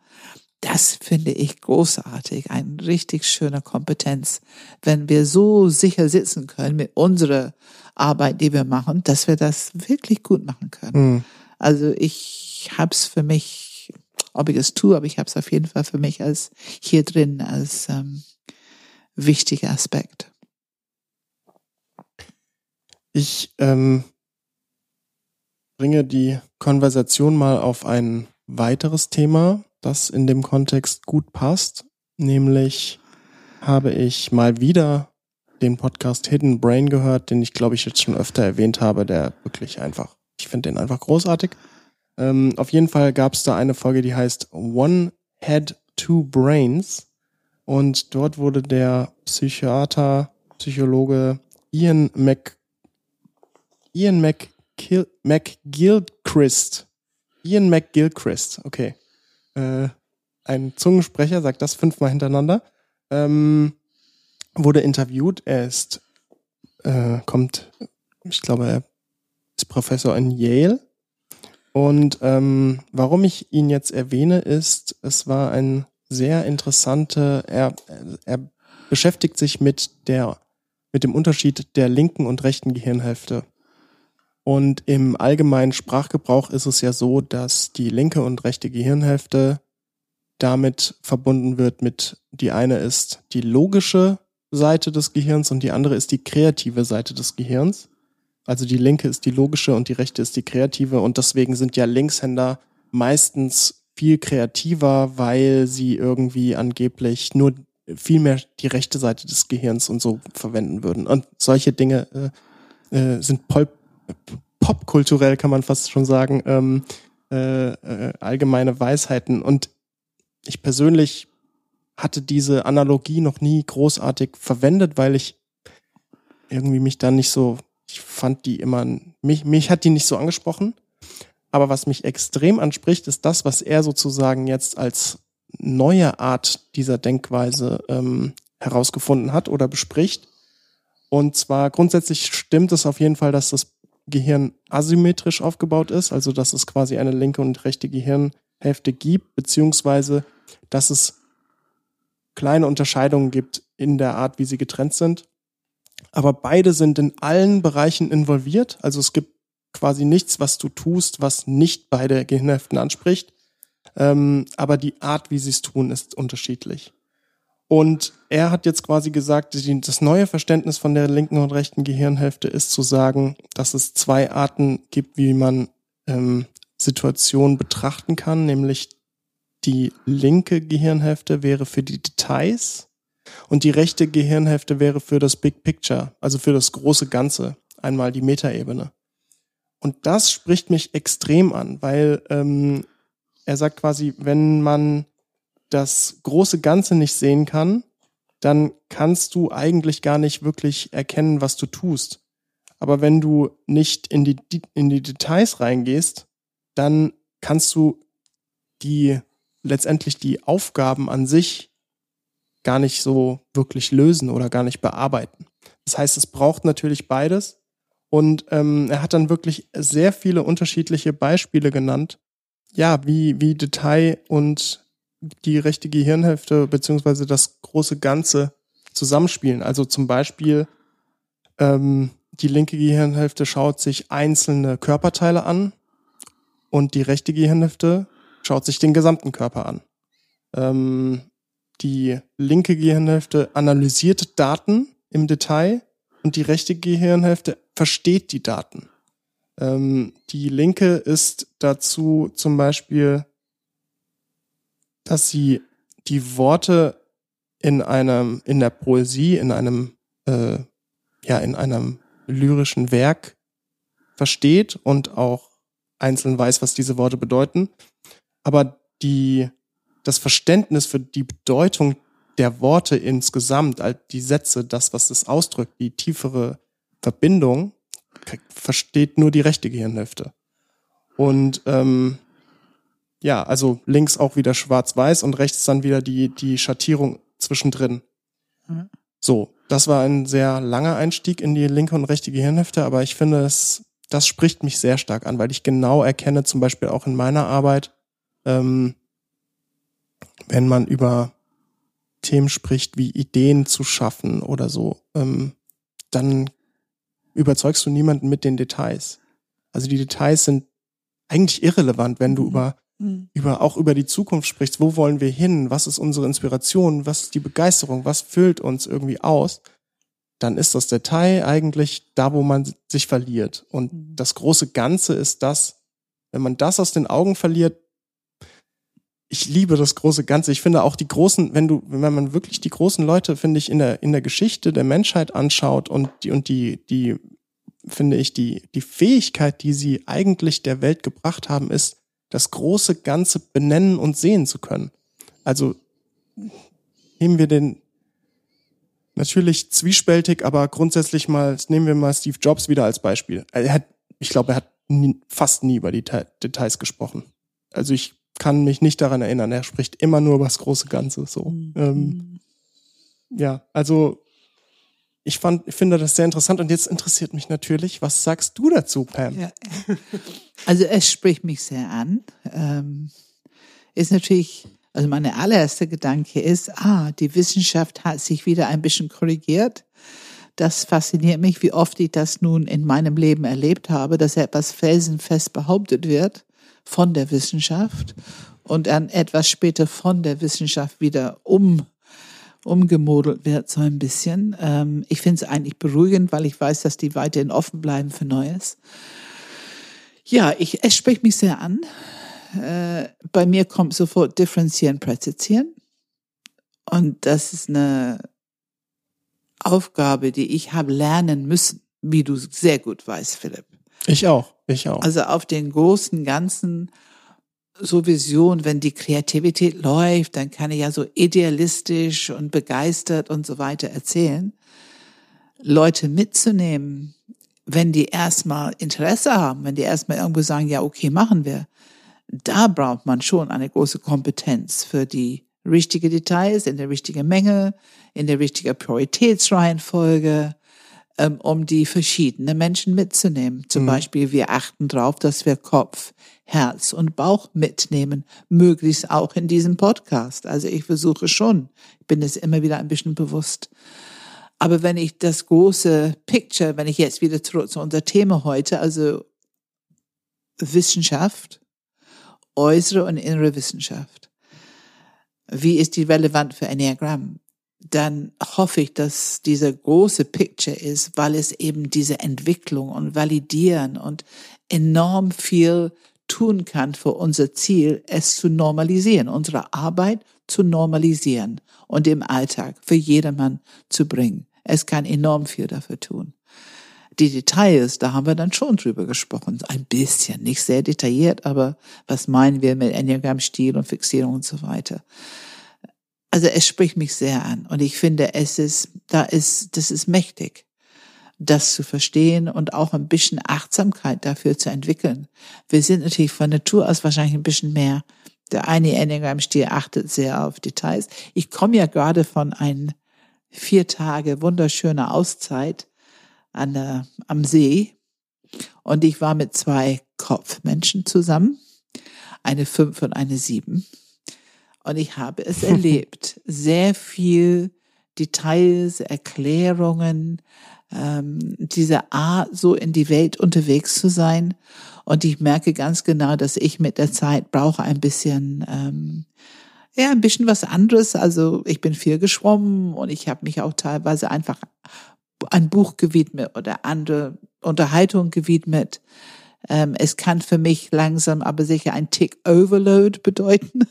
Das finde ich großartig, ein richtig schöner Kompetenz, wenn wir so sicher sitzen können mit unserer Arbeit, die wir machen, dass wir das wirklich gut machen können. Mhm. Also ich habe es für mich, ob ich es tue, aber ich habe es auf jeden Fall für mich als hier drin als ähm, wichtiger Aspekt. Ich ähm, bringe die Konversation mal auf ein weiteres Thema, das in dem Kontext gut passt. Nämlich habe ich mal wieder den Podcast Hidden Brain gehört, den ich glaube ich jetzt schon öfter erwähnt habe, der wirklich einfach, ich finde den einfach großartig. Ähm, auf jeden Fall gab es da eine Folge, die heißt One Head, Two Brains. Und dort wurde der Psychiater, Psychologe Ian Mc Ian McGil McGilchrist. Ian McGilchrist, okay. Äh, ein Zungensprecher, sagt das fünfmal hintereinander. Ähm, wurde interviewt. Er ist, äh, kommt, ich glaube, er ist Professor in Yale. Und ähm, warum ich ihn jetzt erwähne, ist, es war ein sehr interessante, er, er beschäftigt sich mit der, mit dem Unterschied der linken und rechten Gehirnhälfte. Und im allgemeinen Sprachgebrauch ist es ja so, dass die linke und rechte Gehirnhälfte damit verbunden wird mit, die eine ist die logische Seite des Gehirns und die andere ist die kreative Seite des Gehirns. Also die linke ist die logische und die rechte ist die kreative und deswegen sind ja Linkshänder meistens viel kreativer, weil sie irgendwie angeblich nur viel mehr die rechte Seite des Gehirns und so verwenden würden. Und solche Dinge äh, äh, sind pol popkulturell kann man fast schon sagen, ähm, äh, äh, allgemeine Weisheiten. Und ich persönlich hatte diese Analogie noch nie großartig verwendet, weil ich irgendwie mich dann nicht so, ich fand die immer, mich, mich hat die nicht so angesprochen. Aber was mich extrem anspricht, ist das, was er sozusagen jetzt als neue Art dieser Denkweise ähm, herausgefunden hat oder bespricht. Und zwar grundsätzlich stimmt es auf jeden Fall, dass das Gehirn asymmetrisch aufgebaut ist, also dass es quasi eine linke und rechte Gehirnhälfte gibt, beziehungsweise dass es kleine Unterscheidungen gibt in der Art, wie sie getrennt sind. Aber beide sind in allen Bereichen involviert. Also es gibt quasi nichts, was du tust, was nicht beide Gehirnhälften anspricht. Ähm, aber die Art, wie sie es tun, ist unterschiedlich. Und er hat jetzt quasi gesagt, das neue Verständnis von der linken und rechten Gehirnhälfte ist zu sagen, dass es zwei Arten gibt, wie man ähm, Situationen betrachten kann, nämlich die linke Gehirnhälfte wäre für die Details und die rechte Gehirnhälfte wäre für das Big Picture, also für das große Ganze, einmal die Metaebene. Und das spricht mich extrem an, weil ähm, er sagt quasi, wenn man das große Ganze nicht sehen kann, dann kannst du eigentlich gar nicht wirklich erkennen, was du tust. Aber wenn du nicht in die, in die Details reingehst, dann kannst du die letztendlich die Aufgaben an sich gar nicht so wirklich lösen oder gar nicht bearbeiten. Das heißt, es braucht natürlich beides. Und ähm, er hat dann wirklich sehr viele unterschiedliche Beispiele genannt, ja, wie, wie Detail und die rechte Gehirnhälfte beziehungsweise das große Ganze zusammenspielen. Also zum Beispiel, ähm, die linke Gehirnhälfte schaut sich einzelne Körperteile an und die rechte Gehirnhälfte schaut sich den gesamten Körper an. Ähm, die linke Gehirnhälfte analysiert Daten im Detail und die rechte Gehirnhälfte versteht die Daten. Ähm, die linke ist dazu zum Beispiel, dass sie die Worte in einem, in der Poesie, in einem, äh, ja, in einem lyrischen Werk versteht und auch einzeln weiß, was diese Worte bedeuten. Aber die, das Verständnis für die Bedeutung der Worte insgesamt, die Sätze, das, was es ausdrückt, die tiefere Verbindung, versteht nur die rechte Gehirnhälfte. Und ähm, ja, also links auch wieder schwarz-weiß und rechts dann wieder die, die Schattierung zwischendrin. Mhm. So, das war ein sehr langer Einstieg in die linke und rechte Gehirnhälfte, aber ich finde, es, das spricht mich sehr stark an, weil ich genau erkenne, zum Beispiel auch in meiner Arbeit, ähm, wenn man über Themen spricht, wie Ideen zu schaffen oder so, ähm, dann überzeugst du niemanden mit den Details. Also die Details sind eigentlich irrelevant, wenn du mhm. über, mhm. über, auch über die Zukunft sprichst. Wo wollen wir hin? Was ist unsere Inspiration? Was ist die Begeisterung? Was füllt uns irgendwie aus? Dann ist das Detail eigentlich da, wo man sich verliert. Und mhm. das große Ganze ist das, wenn man das aus den Augen verliert, ich liebe das große Ganze. Ich finde auch die großen, wenn du, wenn man wirklich die großen Leute, finde ich, in der, in der Geschichte der Menschheit anschaut und die, und die, die, finde ich, die, die Fähigkeit, die sie eigentlich der Welt gebracht haben, ist, das große Ganze benennen und sehen zu können. Also, nehmen wir den, natürlich zwiespältig, aber grundsätzlich mal, nehmen wir mal Steve Jobs wieder als Beispiel. Er hat, ich glaube, er hat nie, fast nie über die Details gesprochen. Also ich kann mich nicht daran erinnern. Er spricht immer nur über das große Ganze. So. Mhm. Ähm, ja, also ich fand, finde das sehr interessant und jetzt interessiert mich natürlich, was sagst du dazu, Pam? Ja. Also es spricht mich sehr an. Ähm, ist natürlich, also meine allererste Gedanke ist, ah, die Wissenschaft hat sich wieder ein bisschen korrigiert. Das fasziniert mich, wie oft ich das nun in meinem Leben erlebt habe, dass etwas felsenfest behauptet wird von der Wissenschaft und dann etwas später von der Wissenschaft wieder um umgemodelt wird, so ein bisschen. Ähm, ich finde es eigentlich beruhigend, weil ich weiß, dass die weiterhin offen bleiben für Neues. Ja, ich, es spricht mich sehr an. Äh, bei mir kommt sofort differenzieren, präzisieren. Und das ist eine Aufgabe, die ich habe lernen müssen, wie du sehr gut weißt, Philipp. Ich auch, ich auch. Also auf den großen ganzen so Vision, wenn die Kreativität läuft, dann kann ich ja so idealistisch und begeistert und so weiter erzählen. Leute mitzunehmen, wenn die erstmal Interesse haben, wenn die erstmal irgendwo sagen, ja, okay, machen wir, da braucht man schon eine große Kompetenz für die richtige Details in der richtigen Menge, in der richtigen Prioritätsreihenfolge, ähm, um die verschiedenen Menschen mitzunehmen. Zum mhm. Beispiel, wir achten darauf, dass wir Kopf, Herz und Bauch mitnehmen, möglichst auch in diesem Podcast. Also ich versuche schon, ich bin es immer wieder ein bisschen bewusst. Aber wenn ich das große Picture, wenn ich jetzt wieder zurück zu unser Thema heute, also Wissenschaft, äußere und innere Wissenschaft. Wie ist die relevant für Enneagramm? Dann hoffe ich, dass dieser große Picture ist, weil es eben diese Entwicklung und Validieren und enorm viel tun kann für unser Ziel, es zu normalisieren, unsere Arbeit zu normalisieren und im Alltag für jedermann zu bringen. Es kann enorm viel dafür tun. Die Details, da haben wir dann schon drüber gesprochen. Ein bisschen, nicht sehr detailliert, aber was meinen wir mit Enneagramm-Stil und Fixierung und so weiter also es spricht mich sehr an und ich finde, es ist, da ist, das ist mächtig, das zu verstehen und auch ein bisschen Achtsamkeit dafür zu entwickeln. Wir sind natürlich von Natur aus wahrscheinlich ein bisschen mehr. Der eine Enneagramm-Stil achtet sehr auf Details. Ich komme ja gerade von ein vier Tage wunderschöner Auszeit an der, am See und ich war mit zwei Kopfmenschen zusammen, eine fünf und eine sieben. Und ich habe es erlebt. Sehr viel Details, Erklärungen, ähm, diese Art, so in die Welt unterwegs zu sein. Und ich merke ganz genau, dass ich mit der Zeit brauche ein bisschen, ähm, ja, ein bisschen was anderes. Also ich bin viel geschwommen und ich habe mich auch teilweise einfach ein Buch gewidmet oder andere Unterhaltung gewidmet. Ähm, es kann für mich langsam aber sicher ein Tick Overload bedeuten,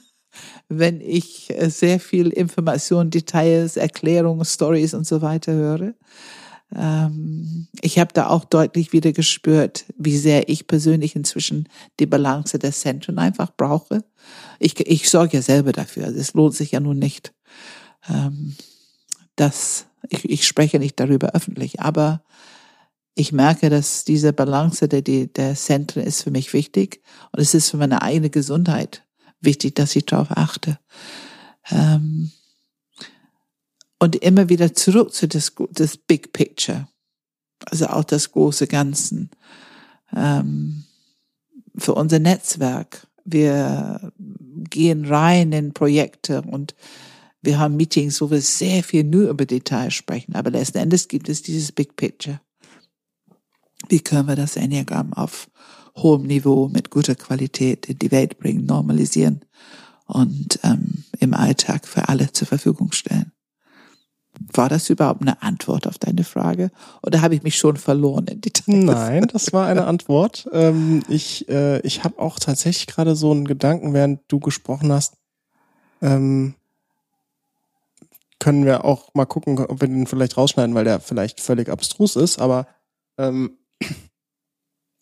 wenn ich äh, sehr viel Information, Details, Erklärungen, Stories und so weiter höre. Ähm, ich habe da auch deutlich wieder gespürt, wie sehr ich persönlich inzwischen die Balance der Zentren einfach brauche. Ich, ich sorge ja selber dafür. Also es lohnt sich ja nun nicht. Ähm, dass ich, ich spreche nicht darüber öffentlich, aber ich merke, dass diese Balance der, der Zentren ist für mich wichtig und es ist für meine eigene Gesundheit wichtig, dass ich darauf achte. Ähm, und immer wieder zurück zu das, das Big Picture, also auch das große Ganzen. Ähm, für unser Netzwerk. Wir gehen rein in Projekte und wir haben Meetings, wo wir sehr viel nur über Details sprechen. Aber letzten Endes gibt es dieses Big Picture. Wie können wir das Enneagramm auf hohem Niveau mit guter Qualität in die Welt bringen, normalisieren und ähm, im Alltag für alle zur Verfügung stellen? War das überhaupt eine Antwort auf deine Frage? Oder habe ich mich schon verloren in Details? Nein, das war eine Antwort. Ähm, ich äh, ich habe auch tatsächlich gerade so einen Gedanken, während du gesprochen hast. Ähm, können wir auch mal gucken, ob wir den vielleicht rausschneiden, weil der vielleicht völlig abstrus ist. Aber ähm,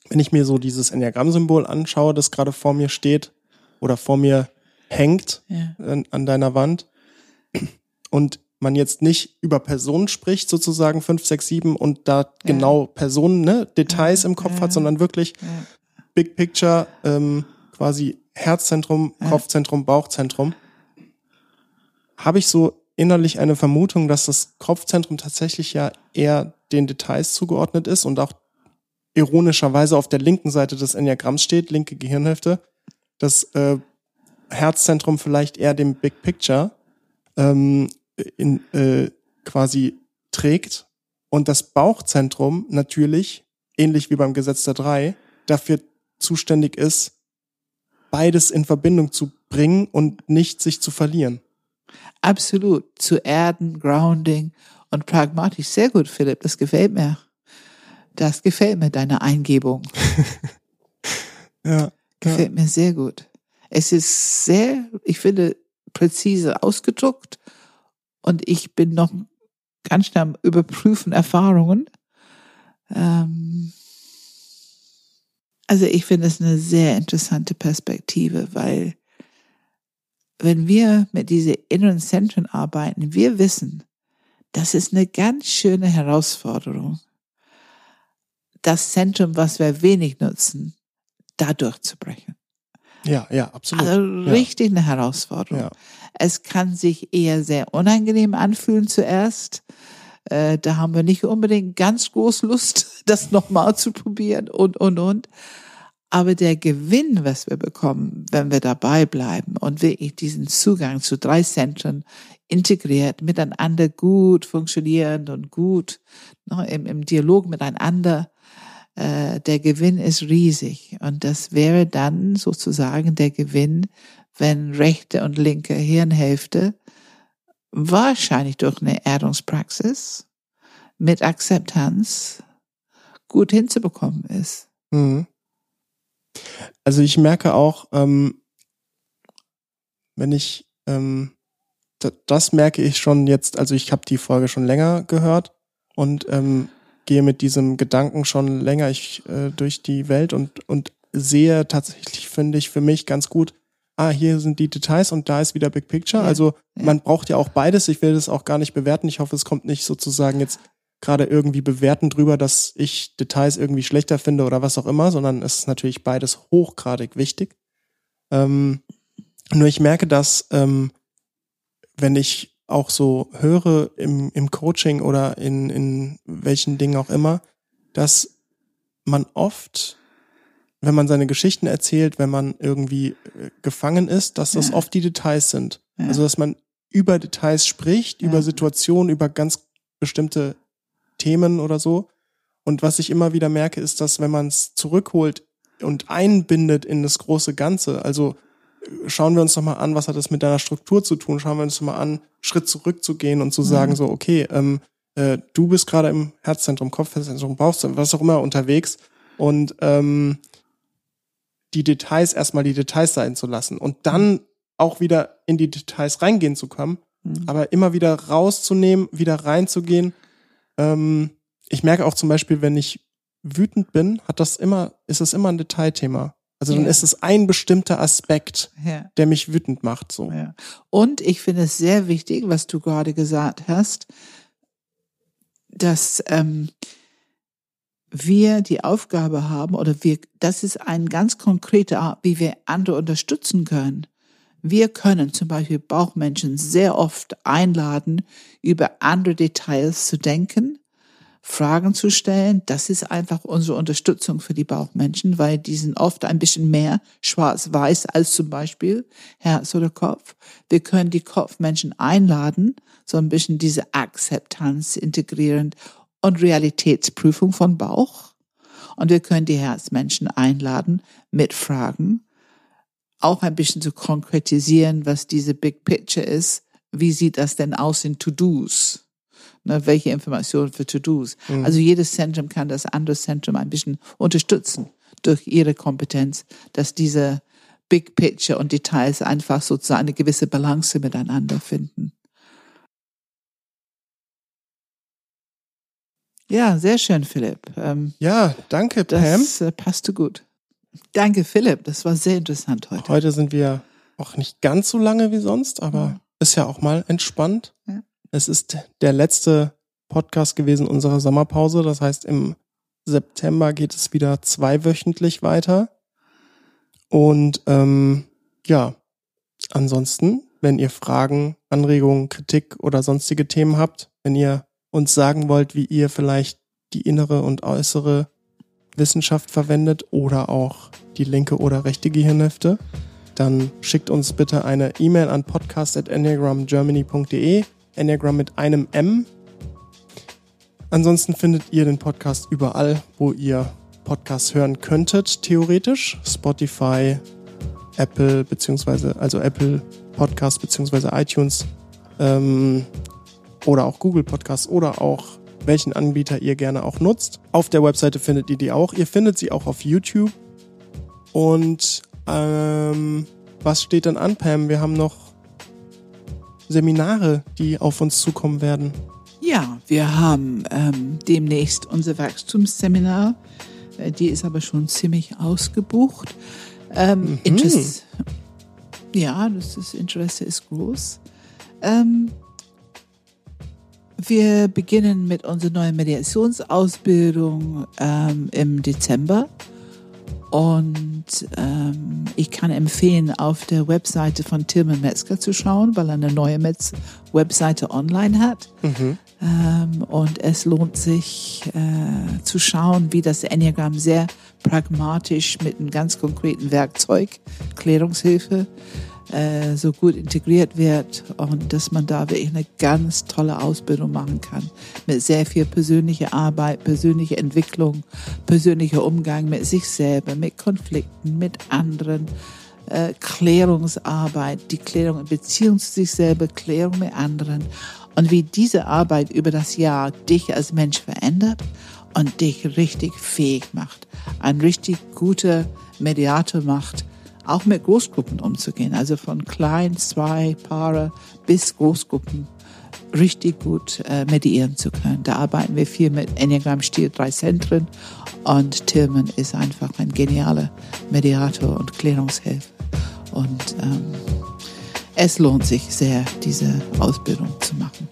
wenn ich mir so dieses Enneagramm-Symbol anschaue, das gerade vor mir steht oder vor mir hängt ja. an, an deiner Wand und man jetzt nicht über Personen spricht, sozusagen fünf, sechs, sieben und da ja. genau Personen, ne, Details ja. im Kopf hat, sondern wirklich Big Picture, ähm, quasi Herzzentrum, Kopfzentrum, Bauchzentrum, habe ich so innerlich eine Vermutung, dass das Kopfzentrum tatsächlich ja eher den Details zugeordnet ist und auch ironischerweise auf der linken Seite des Enneagramms steht, linke Gehirnhälfte, das äh, Herzzentrum vielleicht eher dem Big Picture ähm, in, äh, quasi trägt und das Bauchzentrum natürlich, ähnlich wie beim Gesetz der Drei, dafür zuständig ist, beides in Verbindung zu bringen und nicht sich zu verlieren. Absolut. Zu erden, grounding und pragmatisch. Sehr gut, Philipp. Das gefällt mir. Das gefällt mir, deine Eingebung. ja. Gefällt ja. mir sehr gut. Es ist sehr, ich finde, präzise ausgedruckt und ich bin noch ganz schnell am Überprüfen Erfahrungen. Ähm also ich finde es eine sehr interessante Perspektive, weil wenn wir mit diesen inneren Zentren arbeiten, wir wissen, das ist eine ganz schöne Herausforderung, das Zentrum, was wir wenig nutzen, da durchzubrechen. Ja, ja, absolut. Also richtig ja. eine Herausforderung. Ja. Es kann sich eher sehr unangenehm anfühlen zuerst. Äh, da haben wir nicht unbedingt ganz groß Lust, das nochmal zu probieren und, und, und. Aber der Gewinn, was wir bekommen, wenn wir dabei bleiben und wirklich diesen Zugang zu drei Zentren integriert, miteinander gut funktionierend und gut ne, im, im Dialog miteinander, äh, der Gewinn ist riesig. Und das wäre dann sozusagen der Gewinn, wenn rechte und linke Hirnhälfte wahrscheinlich durch eine Erdungspraxis mit Akzeptanz gut hinzubekommen ist. Mhm. Also ich merke auch, ähm, wenn ich, ähm, das merke ich schon jetzt, also ich habe die Folge schon länger gehört und ähm, gehe mit diesem Gedanken schon länger ich, äh, durch die Welt und, und sehe tatsächlich, finde ich, für mich ganz gut, ah, hier sind die Details und da ist wieder Big Picture. Ja, also man braucht ja auch beides. Ich will das auch gar nicht bewerten. Ich hoffe, es kommt nicht sozusagen jetzt gerade irgendwie bewerten drüber, dass ich Details irgendwie schlechter finde oder was auch immer, sondern es ist natürlich beides hochgradig wichtig. Ähm, nur ich merke, dass ähm, wenn ich auch so höre im, im Coaching oder in, in welchen Dingen auch immer, dass man oft wenn man seine Geschichten erzählt, wenn man irgendwie äh, gefangen ist, dass das ja. oft die Details sind. Ja. Also dass man über Details spricht, ja. über Situationen, über ganz bestimmte Themen oder so. Und was ich immer wieder merke, ist, dass wenn man es zurückholt und einbindet in das große Ganze, also schauen wir uns doch mal an, was hat das mit deiner Struktur zu tun, schauen wir uns doch mal an, Schritt zurückzugehen und zu sagen, so, okay, ähm, äh, du bist gerade im Herzzentrum, Kopfzentrum, Bauchzentrum, was auch immer unterwegs und ähm, die Details erstmal die Details sein zu lassen und dann auch wieder in die Details reingehen zu kommen, mhm. aber immer wieder rauszunehmen, wieder reinzugehen. Ähm, ich merke auch zum Beispiel, wenn ich wütend bin, hat das immer, ist es immer ein Detailthema. Also dann ja. ist es ein bestimmter Aspekt, ja. der mich wütend macht. So. Ja. Und ich finde es sehr wichtig, was du gerade gesagt hast, dass ähm, wir die Aufgabe haben oder wir, das ist ein ganz konkreter Art, wie wir andere unterstützen können. Wir können zum Beispiel Bauchmenschen sehr oft einladen, über andere Details zu denken, Fragen zu stellen. Das ist einfach unsere Unterstützung für die Bauchmenschen, weil die sind oft ein bisschen mehr schwarz-weiß als zum Beispiel Herz oder Kopf. Wir können die Kopfmenschen einladen, so ein bisschen diese Akzeptanz integrieren und Realitätsprüfung von Bauch. Und wir können die Herzmenschen einladen mit Fragen, auch ein bisschen zu konkretisieren, was diese Big Picture ist. Wie sieht das denn aus in To-Dos? Ne, welche Informationen für To-Dos? Mhm. Also jedes Zentrum kann das andere Zentrum ein bisschen unterstützen durch ihre Kompetenz, dass diese Big Picture und Details einfach sozusagen eine gewisse Balance miteinander finden. Ja, sehr schön, Philipp. Ähm, ja, danke, Pam. Das äh, passte gut. Danke, Philipp. Das war sehr interessant heute. Heute sind wir auch nicht ganz so lange wie sonst, aber ja. ist ja auch mal entspannt. Ja. Es ist der letzte Podcast gewesen unserer Sommerpause. Das heißt, im September geht es wieder zweiwöchentlich weiter. Und ähm, ja, ansonsten, wenn ihr Fragen, Anregungen, Kritik oder sonstige Themen habt, wenn ihr uns sagen wollt, wie ihr vielleicht die innere und äußere Wissenschaft verwendet oder auch die linke oder rechte Gehirnhälfte, dann schickt uns bitte eine E-Mail an podcast.enneagramgermany.de, Enneagram mit einem M. Ansonsten findet ihr den Podcast überall, wo ihr Podcasts hören könntet, theoretisch. Spotify, Apple, beziehungsweise, also Apple Podcast, beziehungsweise iTunes, ähm, oder auch Google Podcasts oder auch welchen Anbieter ihr gerne auch nutzt. Auf der Webseite findet ihr die auch. Ihr findet sie auch auf YouTube. Und ähm, was steht dann an, Pam? Wir haben noch Seminare, die auf uns zukommen werden. Ja, wir haben ähm, demnächst unser Wachstumsseminar. Äh, die ist aber schon ziemlich ausgebucht. Ähm, mhm. Interesse, ja, das, das Interesse ist groß. Ähm, wir beginnen mit unserer neuen Mediationsausbildung ähm, im Dezember. Und ähm, ich kann empfehlen, auf der Webseite von Tilman Metzger zu schauen, weil er eine neue Metz Webseite online hat. Mhm. Ähm, und es lohnt sich äh, zu schauen, wie das Enneagramm sehr pragmatisch mit einem ganz konkreten Werkzeug, Klärungshilfe, äh, so gut integriert wird und dass man da wirklich eine ganz tolle Ausbildung machen kann. Mit sehr viel persönlicher Arbeit, persönlicher Entwicklung, persönlicher Umgang mit sich selber, mit Konflikten, mit anderen. Äh, Klärungsarbeit, die Klärung in Beziehung zu sich selber, Klärung mit anderen und wie diese Arbeit über das Jahr dich als Mensch verändert und dich richtig fähig macht, ein richtig guter Mediator macht auch mit Großgruppen umzugehen. Also von klein, zwei Paare bis Großgruppen richtig gut äh, mediieren zu können. Da arbeiten wir viel mit Enneagram Stil drei Zentren und Tillman ist einfach ein genialer Mediator und Klärungshelfer. Und ähm, es lohnt sich sehr, diese Ausbildung zu machen.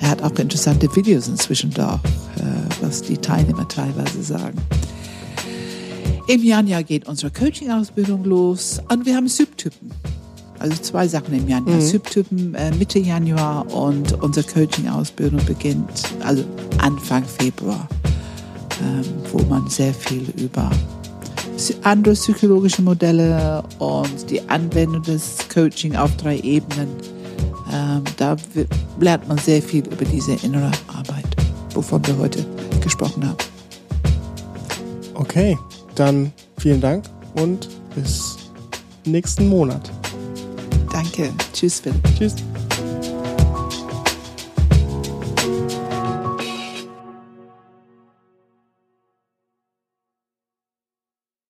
Er hat auch interessante Videos inzwischen da, äh, was die Teilnehmer teilweise sagen. Im Januar geht unsere Coaching-Ausbildung los und wir haben Subtypen. Also zwei Sachen im Januar. Mhm. Subtypen äh, Mitte Januar und unsere Coaching-Ausbildung beginnt, also Anfang Februar, ähm, wo man sehr viel über andere psychologische Modelle und die Anwendung des Coaching auf drei Ebenen, ähm, da lernt man sehr viel über diese innere Arbeit. wovon wir heute gesprochen haben. Okay, dann vielen Dank und bis nächsten Monat. Danke. Tschüss, Philipp. Tschüss.